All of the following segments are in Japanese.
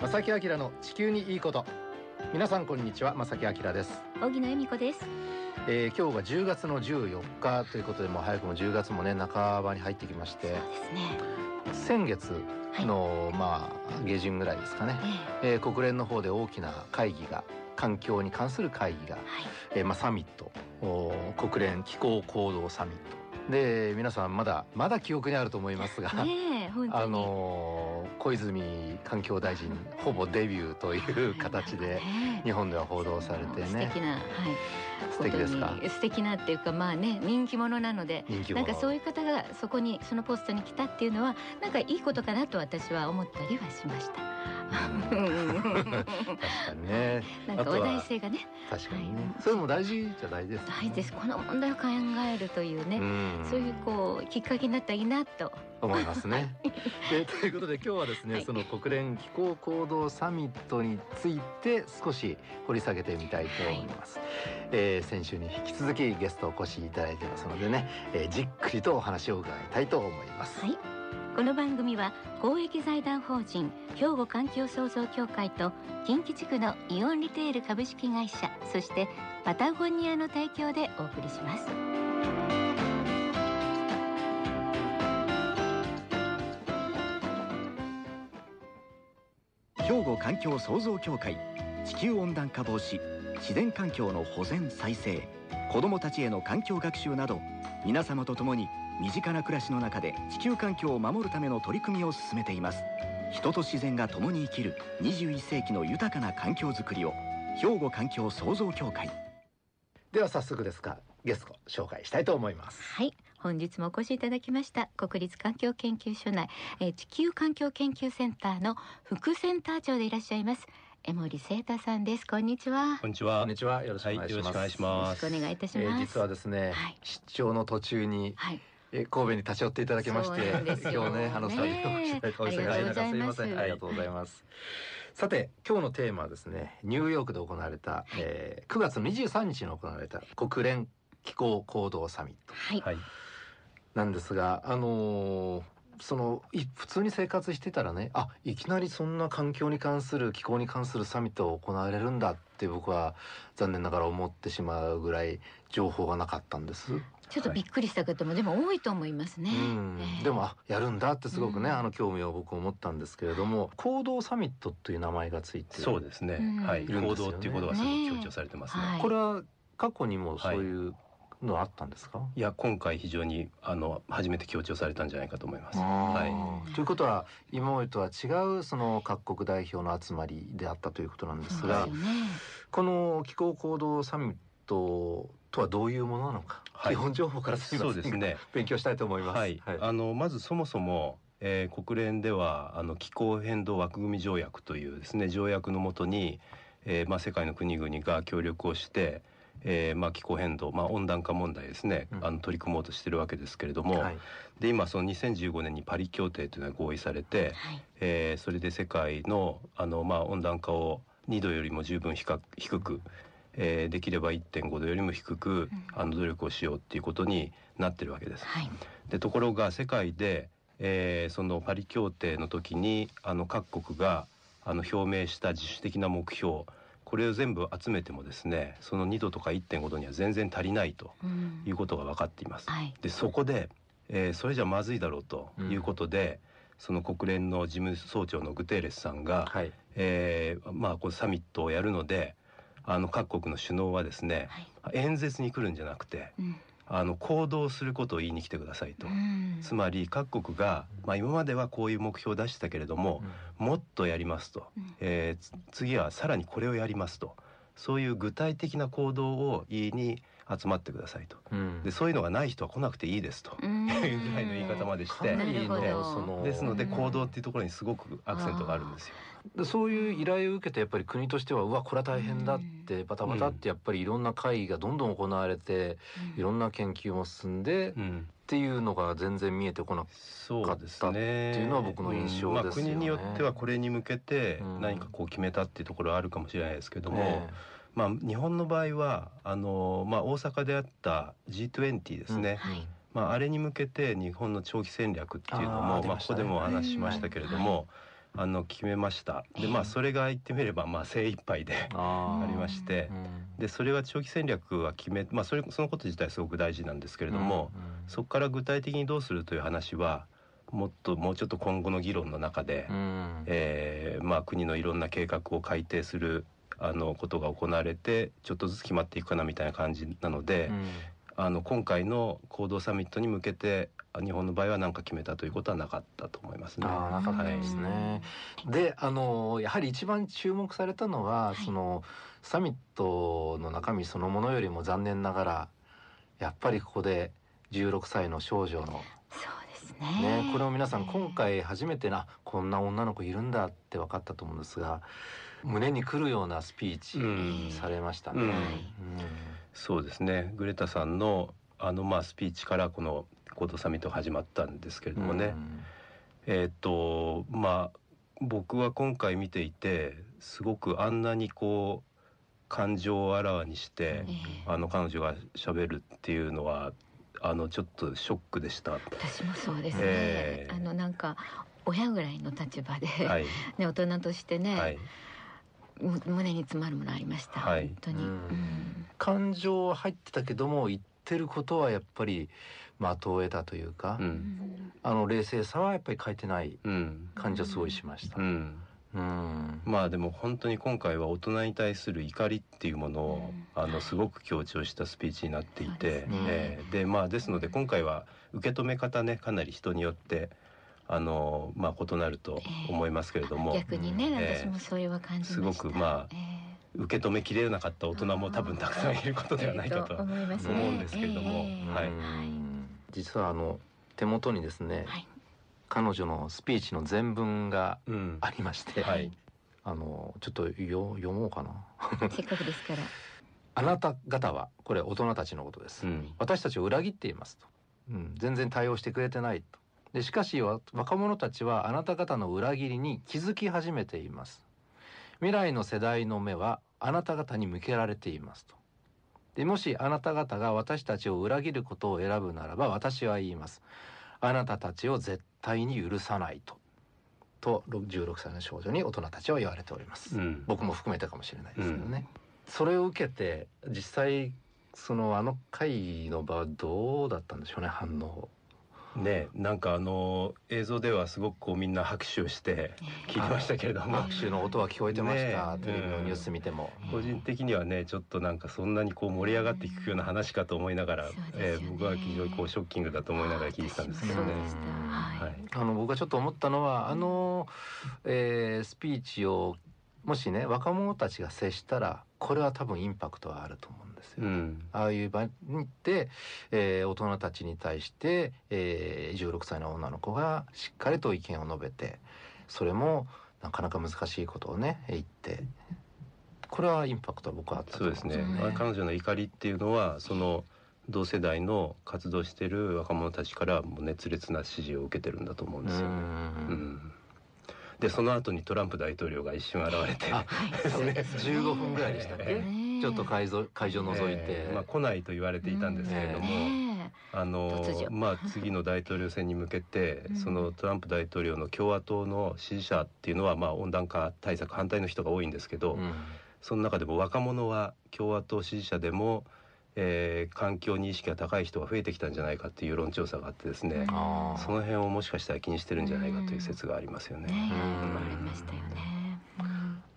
正木明の地球にいいこと。皆さんこんにちは正木明です、荻野恵美子です。えー、今日が10月の14日ということでもう早くも10月もね半ばに入ってきまして。そうですね。先月の、まあ下旬ぐらいですかね、ええ。ー国連の方で大きな会議が環境に関する会議が、えーまあ、サミット。国連気候行動サミット。で皆さんまだまだ記憶にあると思いますが、ね。あのー小泉環境大臣ほぼデビューという形で ね日本では報道されてね素敵なはい。素敵ですか？素敵なっていうかまあね人気者なので。なんかそういう方がそこにそのポストに来たっていうのはなんかいいことかなと私は思ったりはしました。確かにねなんか話題性がね確かにね、はいそれも大事じゃ大事です、大事です。この問題を考えるというね、うんそういうこうきっかけになったらいいなと。思いますね。でということで今日はですね、はいその国連気候行動サミットについて少し掘り下げてみたいと思います。えー先週に引き続きゲストお越しいただいてますのでね、えーじっくりとお話を伺いたいと思います。はい。この番組は公益財団法人兵庫環境創造協会と近畿地区のイオンリテール株式会社そしてパタゴニアの提供でお送りします。兵庫環境創造協会地球温暖化防止自然環境の保全再生子どもたちへの環境学習など皆様と共に身近な暮らしの中で地球環境を守るための取り組みを進めています人と自然が共に生きる21世紀の豊かな環境づくりを兵庫環境創造協会では早速ですがゲスト紹介したいと思います。はい。本日もお越しいただきました国立環境研究所内、えー地球環境研究センターの副センター長でいらっしゃいます江森聖太さんです。こんにちは。こんにちは。こんにちはよろしくお願いします。はいよろしくお願いしよろます。しくお願いいたしえます。ー実はですね、はい出張の途中に、はい。えー神戸に立ち寄っていただきまして今日ねあのスタジオねえお忙しい中すいませんありがとうございますさて今日のテーマはですねニューヨークで行われた、えー9月23日に行われた国連気候行動サミットはい。はい。なんですがあのーそのい普通に生活してたらねあいきなりそんな環境に関する気候に関するサミットを行われるんだって僕は残念ながら思ってしまうぐらい情報がなかったんです。ちょっとびっくりした方もでも多いと思いますね。うんええでもあやるんだってすごくね、うんあの興味を僕思ったんですけれども行動サミットという名前がついてるそうですね。うんはい。行動っていうことがすごく強調されてますね。ねはいこれは過去にもそういうのあったんですか、いや今回非常にあの初めて強調されたんじゃないかと思います。あはい。ーということは今までとは違うその各国代表の集まりであったということなんですが。この気候行動サミットとはどういうものなのか、はい基本情報からすみませんそうですね。勉強したいと思います。はい。あのまずそもそも、えー国連ではあの気候変動枠組み条約というですね条約のもとに、えーまあ世界の国々が協力をして。えーまあ、気候変動、まあ、温暖化問題ですね、うんあの取り組もうとしてるわけですけれども、はいで今その2015年にパリ協定というのが合意されて、はい。えーそれで世界のあの、まあ、温暖化を2度よりも十分低く低く、えーできれば1.5度よりも低く、あの努力をしようっていうことになってるわけです。はい。でところが世界で、えーそのパリ協定の時にあの各国があの表明した自主的な目標これを全部集めてもですねその2度とか1.5度には全然足りないとうんいうことが分かっています。はい。でそこで、えーそれじゃまずいだろうということで、その国連の事務総長のグテーレスさんが、はいえーまあこのサミットをやるのであの各国の首脳はですねはい。演説に来るんじゃなくてうん。あの行動することを言いに来てくださいと。うんつまり各国が、まあ、今まではこういう目標を出してたけれども、もっとやりますと、うんえーつ次はさらにこれをやりますとそういう具体的な行動を言いに集まってくださいと。うん。でそういうのがない人は来なくていいですと。ぐらいの言い方までして。ですのでうん行動っていうところにすごくアクセントがあるんですよ。でそういう依頼を受けてやっぱり国としてはうわこれは大変だってバタバタってやっぱりいろんな会議がどんどん行われていろんな研究も進んでっうん。ていうのが全然見えてこなくそうですね。っていうのは僕の印象ですよね。うんまあ、国によってはこれに向けてうん。何かこう決めたっていうところはあるかもしれないですけども、えまあ日本の場合はあのまあ大阪であった G20 ですね。はい。まああれに向けて日本の長期戦略っていうのもまあこ出ましたね。こでもお話ししましたけれども、あの決めました。でええ。まあそれが言ってみればまあ精一杯であありましてーでそれは長期戦略は決めまあそれそのこと自体すごく大事なんですけれども、うんそこから具体的にどうするという話はもっともうちょっと今後の議論の中で、うん。えーまあ、国のいろんな計画を改定するあのことが行われてちょっとずつ決まっていくかなみたいな感じなので、うんあの今回の行動サミットに向けてあ日本の場合は何か決めたということはなかったと思いますね。あーなかったですね。であのやはり一番注目されたのは、はいそのサミットの中身そのものよりも残念ながらやっぱりここで16歳の少女のそうですねねこれを皆さんええ今回初めてなこんな女の子いるんだって分かったと思うんですが胸にくるようなスピーチうん。されましたね。うん。うんそうですね。グレタさんのあのまあスピーチからこの行動サミット始まったんですけれどもね、えーっとまあ僕は今回見ていてすごくあんなにこう感情をあらわにして、ええ。あの彼女が喋るっていうのはあのちょっとショックでした。私もそうですね、ええ。あのなんか親ぐらいの立場で、はい、ね大人としてね、はい、む胸に詰まるものありました、はい。本当に、ううん。ん感情は入ってたけども言ってることはやっぱり的を得たというか、うん、あの冷静さはやっぱり書いてないうん、感じはすごいしました。うん、うん。まあでも本当に今回は大人に対する怒りっていうものを、うん。あのすごく強調したスピーチになっていて、ですね。えーでまあですので今回は受け止め方ねかなり人によってあのまあ異なると思いますけれども、逆にね、ええ私もそういうは感じました。すごくまあえ受け止めきれなかった大人も多分たくさんいることえではないかとええ思いますね。思うんですけれども。ええ。はい。うん実はあの手元にですね、はい。彼女のスピーチの全文がうん。ありまして、はい。あのちょっとよ読もうかな。せっかくですから。あなた方はこれ大人たちのことです。うん。私たちを裏切っていますと、うん、全然対応してくれてないとでしかしわ若者たちはあなた方の裏切りに気づき始めています。未来の世代の目はあなた方に向けられていますと。でもしあなた方が私たちを裏切ることを選ぶならば私は言います。あなたたちを絶対に許さないと。と16歳の少女に大人たちは言われております、うん。僕も含めてかもしれないですけどね、それを受けて実際そのあの会の場はどうだったんでしょうね反応ねなんかあの映像ではすごくこうみんな拍手をして聞いてましたけれども、拍手の音は聞こえてました、ねえ。テレビのニュース見ても、個人的にはねちょっとなんかそんなにこう盛り上がっていくような話かと思いながら、えー僕は非常にこうショッキングだと思いながら聞いてたんですけどね。はい。あの僕がちょっと思ったのはあの、えースピーチをもしね若者たちが接したらこれは多分インパクトはあると思うんですよ。うん。ああいう場に行って、えー大人たちに対して、えー16歳の女の子がしっかりと意見を述べてそれもなかなか難しいことをね言ってこれはインパクトは僕はあったと思そうですね、うんまあ彼女の怒りっていうのはその同世代の活動してる若者たちからもう熱烈な支持を受けてるんだと思うんですよね。うん。うんでその後にトランプ大統領が一瞬現れて、あ そうね。15分ぐらいでしたっけ、えちょっと会場会場覗いて、えーまあ、来ないと言われていたんですけれども、ねあのまあ次の大統領選に向けて、うん。そのトランプ大統領の共和党の支持者っていうのはまあ温暖化対策反対の人が多いんですけど、うん。その中でも若者は共和党支持者でも、えー環境に意識が高い人が増えてきたんじゃないかっていう世論調査があってですね、その辺をもしかしたら気にしてるんじゃないかという説がありますよね。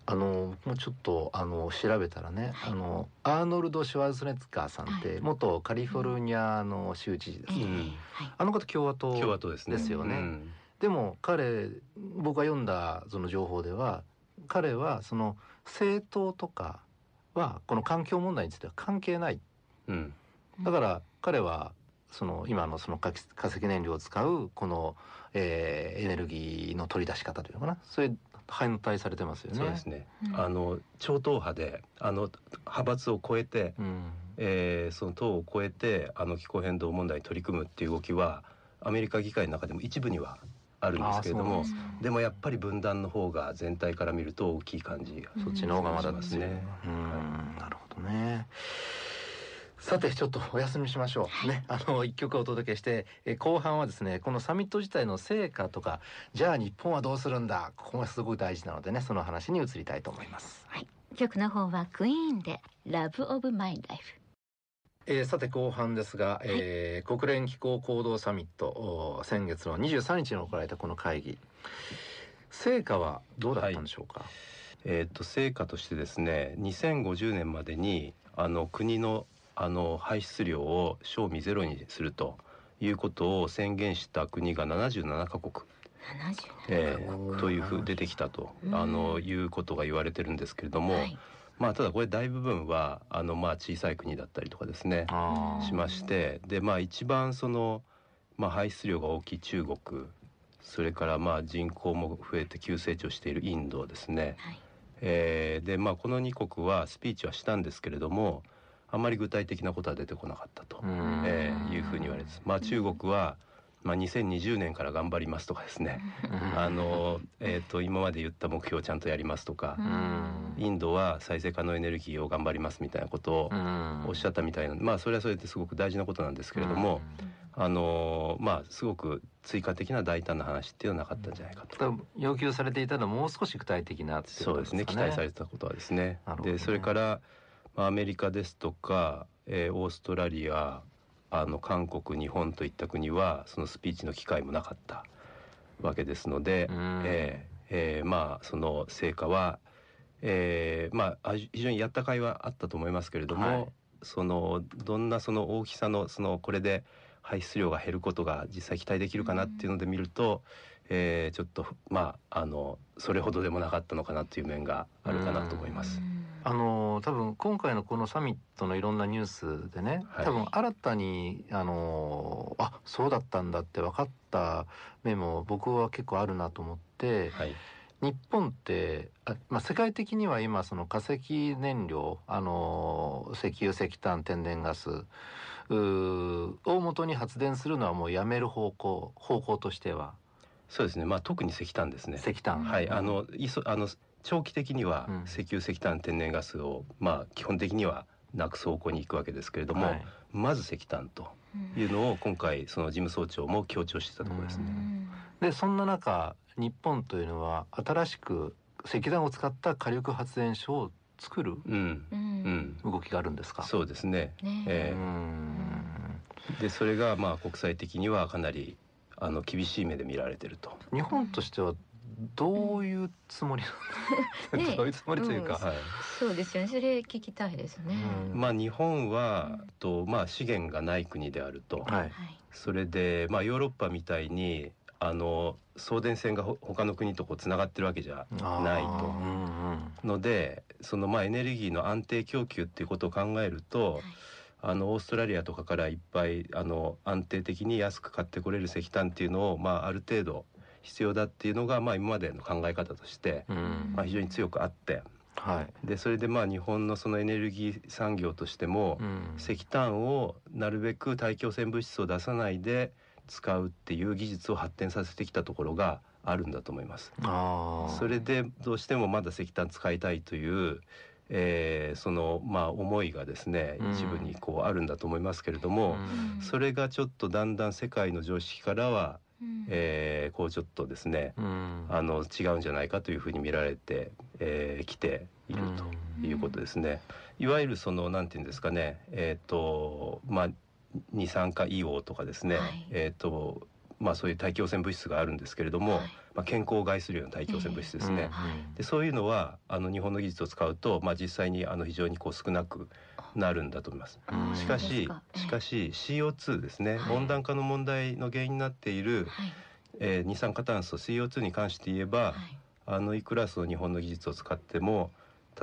あの僕もちょっとあの調べたらね、はい。あのアーノルド・シュワルツェネッガーさんって、はい。元カリフォルニアの州知事ですね、ええうん。はい。あの方共和党共和党ですね。ですよね。うん。でも彼僕が読んだその情報では彼はその政党とかはこの環境問題については関係ないうん。だから彼はその今のその化化石燃料を使うこの、えーエネルギーの取り出し方というのかな。それ反対されてますよね。そうですね。うん。あの超党派であの派閥を超えて、うん。えーその党を超えてあの気候変動問題に取り組むっていう動きはアメリカ議会の中でも一部にはあるんですけれどもあーそうでもやっぱり分断の方が全体から見ると大きい感じがそっちの方がまだしますね。うん。なるほどね。さてちょっとお休みしましょう、ねあの一曲お届けしてえ後半はですねこのサミット自体の成果とかじゃあ日本はどうするんだここがすごく大事なのでねその話に移りたいと思います、曲の方はクイーンで Love of My Life えーさて後半ですが、えー国連気候行動サミットお先月の23日に行われたこの会議。成果はどうだったんでしょうか、えー、と成果としてですね2050年までにあの国のあの排出量を賞味ゼロにするということを宣言した国が77カ国、77えおーーというふう出てきたと、うん。あのいうことが言われてるんですけれども、はい。まあただこれ大部分はあのまあ小さい国だったりとかですねしましてでまあ一番その、まあ、排出量が大きい中国それからまあ人口も増えて急成長しているインドですね、はい。えーでまあこの2国はスピーチはしたんですけれどもあまり具体的なことは出てこなかったと、うん。えーいうふうに言われてます。まあ中国は、まあ、2020年から頑張りますとかですね、うん。あの、えー、と今まで言った目標をちゃんとやりますとか。う、ん。インドは再生可能エネルギーを頑張りますみたいなことをうん。おっしゃったみたいなまあそれはそれですごく大事なことなんですけれども、あのまあすごく追加的な大胆な話っていうのはなかったんじゃないかと。要求されていたのはもう少し具体的なっていそうですね。期待されてたことはですね。ね。でそれから、まあ、アメリカですとか、えーオーストラリアあの韓国日本といった国はそのスピーチの機会もなかったわけですので、うん。えーえーまあその成果は、えーまああ非常にやったかいはあったと思いますけれども、はい。そのどんなその大きさのそのこれで排出量が減ることが実際期待できるかなっていうので見ると、えーちょっとまああのそれほどでもなかったのかなという面があるかなと思います。あの多分今回のこのサミットのいろんなニュースでね、はい。多分新たにあのあそうだったんだって分かった面も僕は結構あるなと思ってはい、日本ってあ、まあ、世界的には今その化石燃料あの石油石炭天然ガスを元に発電するのはもうやめる方向方向としては。そうですね。まあ特に石炭ですね。石炭、はい、あのいそあの長期的にはうん。石油石炭天然ガスをまあ基本的にはなくす方向に行くわけですけれども、はい。まず石炭というのを今回その事務総長も強調してたところですね。でそんな中日本というのは新しく石炭を使った火力発電所を作るうん、ううん。ん、動きがあるんですか？そうですね。ね。えうん。えでそれがまあ国際的にはかなりあの厳しい目で見られてると。日本としてはどういうつもり どういうつもりというか、はい。そうですよね。それ聞きたいですね。うん。まあ日本はとまあ資源がない国であると。はい。はい。それでまあヨーロッパみたいにあの送電線がほ他の国とこうつながってるわけじゃないと。あーうんうん。のでそのまあエネルギーの安定供給っていうことを考えると、はい。あのオーストラリアとかからいっぱいあの安定的に安く買ってこれる石炭っていうのを、まあ、ある程度必要だっていうのが、まあ、今までの考え方として、うん。まあ、非常に強くあって。はい、でそれでまあ日本のそのエネルギー産業としても、うん。石炭をなるべく大気汚染物質を出さないで使うっていう技術を発展させてきたところがあるんだと思います。それでどうしてもまだ石炭使いたいという、えーそのまあ思いがですねうん。一部にこうあるんだと思いますけれども、うん。それがちょっとだんだん世界の常識からは、うん。えーこうちょっとですねうん。あの違うんじゃないかというふうに見られてき、えー来ているということですね。いわゆるそのなんていうんですかねえっ、とまあ二酸化硫黄とかですね、はい。えっ、とまあそういう大気汚染物質があるんですけれども、はい。まあ健康を害するような大気汚染物質ですね。はいでそういうのはあの日本の技術を使うと、まあ、実際にあの非常にこう少なくなるんだと思います。うんしかししかし、し CO2 ですね、はい。温暖化の問題の原因になっている、はい。えー二酸化炭素 CO2 に関して言えば、はい。あのいくらその日本の技術を使っても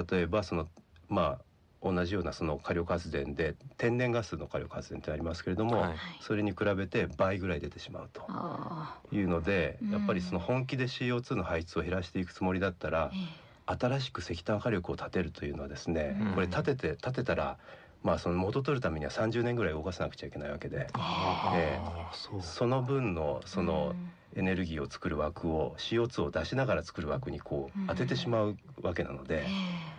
例えばそのまあ同じようなその火力発電で天然ガスの火力発電ってありますけれども、はい。それに比べて倍ぐらい出てしまうとあいうので、うんやっぱりその本気で CO2 の排出を減らしていくつもりだったらー、え新しく石炭火力を建てるというのはですね、うん。これ建てて建てたらまあその元取るためには30年ぐらい動かさなくちゃいけないわけで、あえーその分のえそのエネルギーを作る枠を CO2 を出しながら作る枠にこううん。当ててしまうわけなので、え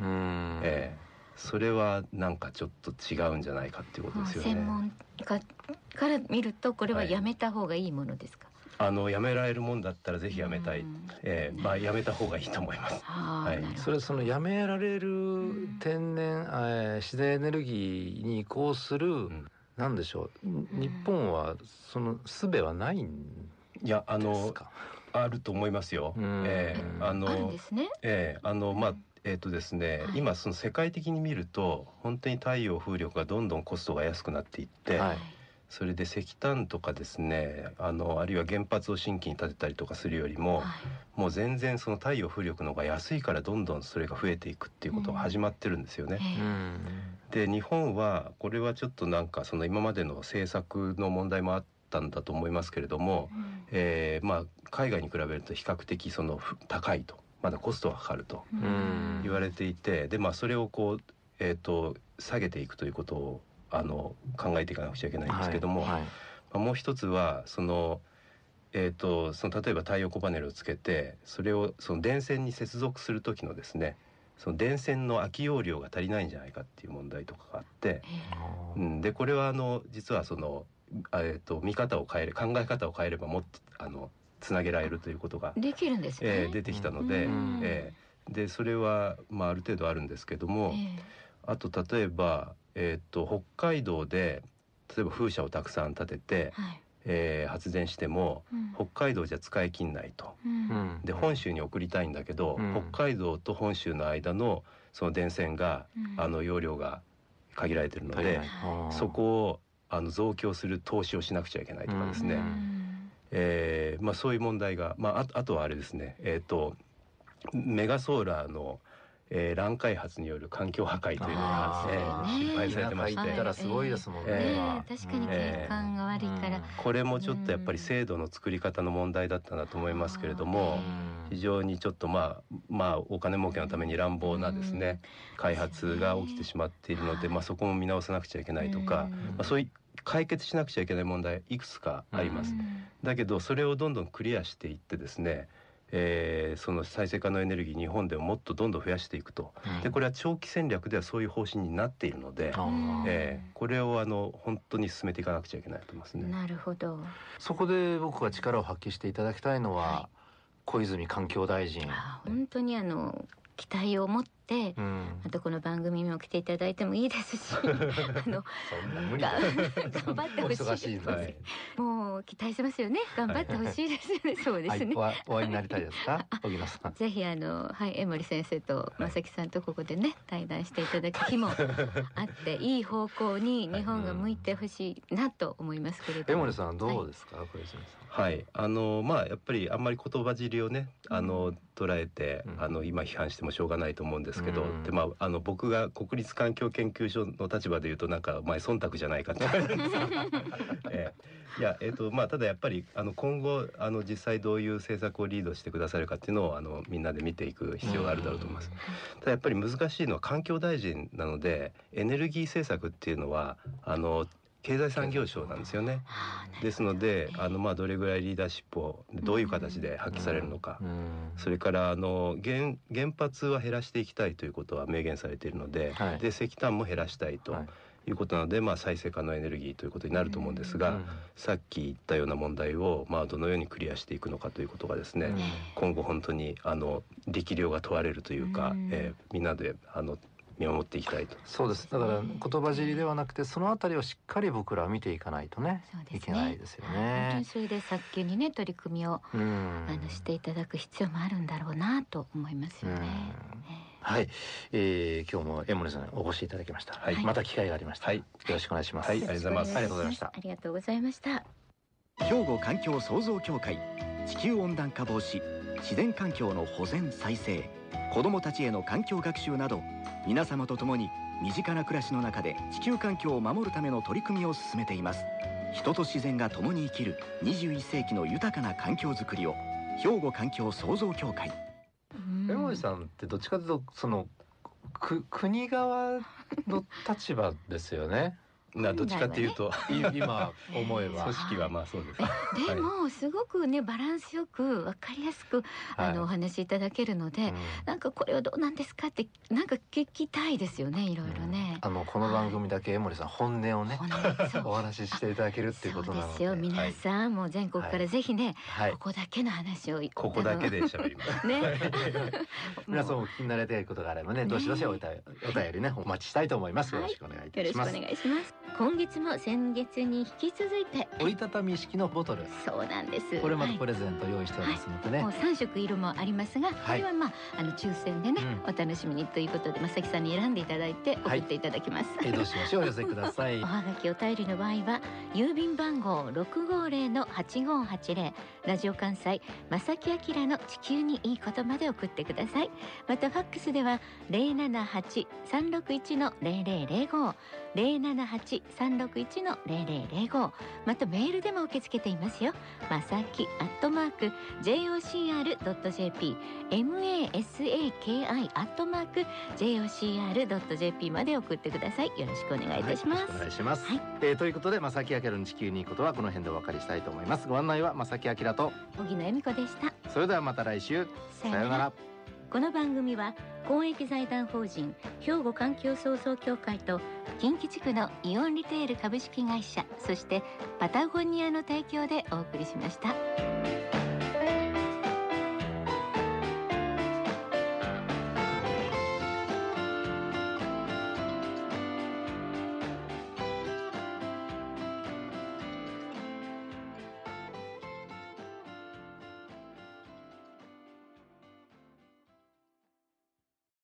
え。うん。ええ。それはなんかちょっと違うんじゃないかっていうことですよね。専門家から見るとこれはやめた方がいいものですか？あのやめられるもんだったらぜひやめたい、うん。えーまあやめた方がいいと思います。はい。それそのやめられる天然、えー自然エネルギーに移行する、ん。なんでしょう？日本はその術はないんいやあですのか。あると思いますよ。うん。えーああるんのですね。えーあのまあえっ、とですね、はい。今その世界的に見ると本当に太陽風力がどんどんコストが安くなっていって、はいそれで石炭とかですねあのあるいは原発を新規に建てたりとかするよりも、はい。もう全然その太陽風力の方が安いからどんどんそれが増えていくっていうことが始まってるんですよね。ええ。で日本はこれはちょっとなんかその今までの政策の問題もあったんだと思いますけれども、うんえーまあ海外に比べると比較的そのふ高いと。まだコストがかかるとうん。言われていてでまあそれをこう、えー、と下げていくということをあの考えていかなくちゃいけないんですけども、はいはい。まあ、もう一つはその,、えー、とその例えば太陽光パネルをつけてそれをその電線に接続する時のですねその電線の空き容量が足りないんじゃないかっていう問題とかがあって、えうん、でこれはあの実はその、あえー、と見方を変える考え方を変えればもっとあのつなげられるということが、えできるんですよね？えー出てきたので、うん。えーでそれは、まあ、ある程度あるんですけども、え。あと例えば、えー、と北海道で例えば風車をたくさん建ててえ、はい。えー発電してもうん。北海道じゃ使い切んないと。うん。うん。で本州に送りたいんだけど、うん。北海道と本州の間のその電線が、うん。あの容量が限られてるのでそこをあの増強する投資をしなくちゃいけないとかですね、うん。えーまあ、そういう問題が、まあ、ああとはあれですね、えー、とメガソーラーの、えー乱開発による環境破壊というのが、えー心配されてまして。ったらすごいですもんね。ええ今。え確かに景観が悪いから、うん。これもちょっとやっぱり制度の作り方の問題だったなと思いますけれども、非常にちょっとまあまあお金儲けのために乱暴なですね、開発が起きてしまっているので、はいまあ、そこも見直さなくちゃいけないとか、うんまあ、そういう解決しなくちゃいけない問題いくつかあります。うん。だけどそれをどんどんクリアしていってですね、えーその再生可能エネルギー日本でももっとどんどん増やしていくとうんでこれは長期戦略ではそういう方針になっているので、えーこれをあの本当に進めていかなくちゃいけないと思いますね。なるほど。そこで僕が力を発揮していただきたいのは、は小泉環境大臣。あ本当にあの期待を持って、うんまたこの番組にも来ていただいてもいいですし、あのそんな無理がだ。頑張っておほしいはいで。もう期待してますよね。頑張ってほしいですよね。そうですね。はい、お会お会いになりたいですか、荻野さん。ぜひあのはい江森先生と正木さんとここでね対談していただく日もあっていい方向に日本が向いてほしいなと思いますけれども。江森さんどうですか、小泉さはい、あのまあやっぱりあんまり言葉尻をねあの捉えて、うんあの今批判してもしょうがないと思うんですけど、うん。でまああの僕が国立環境研究所の立場で言うとなんかお前忖度じゃないかっ ええ。いやえっ、とまあただやっぱりあの今後あの実際どういう政策をリードしてくださるかっていうのをあのみんなで見ていく必要があるだろうと思います。ただやっぱり難しいのは環境大臣なのでエネルギー政策っていうのはあの経済産業省なんですよね。ですのであのまあどれぐらいリーダーシップをどういう形で発揮されるのか、それからあの原原発は減らしていきたいということは明言されているので,、はい。で石炭も減らしたいとはい。いうことなので、まあ、再生可能エネルギーということになると思うんですが、うん。さっき言ったような問題を、まあ、どのようにクリアしていくのかということがですね、うん。今後本当にあの力量が問われるというか、うん。えーみんなであの見守っていきたいと。そうです。だから言葉尻ではなくてそのあたりをしっかり僕らは見ていかないとねそうですねいけないですよ本当ねに。それで早急にね取り組みをうんあのしていただく必要もあるんだろうなと思いますよね。はい、えー、今日も江森さんにお越しいただきました。はいまた機会がありました。はいよろしくお願いします。はいありがとうございますありがとうございましたありがとうございました。兵庫環境創造協会地球温暖化防止自然環境の保全再生子どもたちへの環境学習など皆様と共に身近な暮らしの中で地球環境を守るための取り組みを進めています。人と自然が共に生きる21世紀の豊かな環境づくりを兵庫環境創造協会。江森さんってどっちかというとそのく国側の立場ですよね。などっちかっていうと、い今思えば。組織はまあそうです。でもすごくねバランスよくわかりやすくあのお話しいただけるので、うん。なんかこれはどうなんですかってなんか聞きたいですよねいろいろね。あのこの番組だけ江森さん本音をねお話ししていただけるっていうことなので。そうですよ。皆さん、もう全国からぜひね、はい。ここだけの話をここだけで喋ります。ね。皆さんも気になれていることがあればねどしどしお便りお便りねお待ちしたいと思います。よろしくお願いいたよろしくおします、願いします今月も先月に引き続いて。折りたたみ式のボトル。そうなんです。これまたはい。プレゼント用意しておりますのでね、もう三色色もありますが、これはまああの抽選でね、うお楽しみにということで正木さんに選んでいただいて送っていただきます、えーどしどしお寄せください。おはがきお便りの場合は郵便番号六五零の八五八零。ラジオ関西正木明の地球にいいことまで送ってください。またファックスでは零七八三六一の零零七八三六一の零零零五。またメールでも受け付けていますよ。まさきアットマーク jocr ドット jp masaki アットマーク jocr ドット jp まで送ってください。よろしくお願いいたします、はい、お願いします、はい。えーということで正木明の地球にいいことはこの辺でお別れしたいと思います。ご案内は正木明と。荻野恵美子でした。それではまた来週。ささようならこの番組は公益財団法人兵庫環境創造協会と近畿地区のイオンリテール株式会社そしてパタゴニアの提供でお送りしました。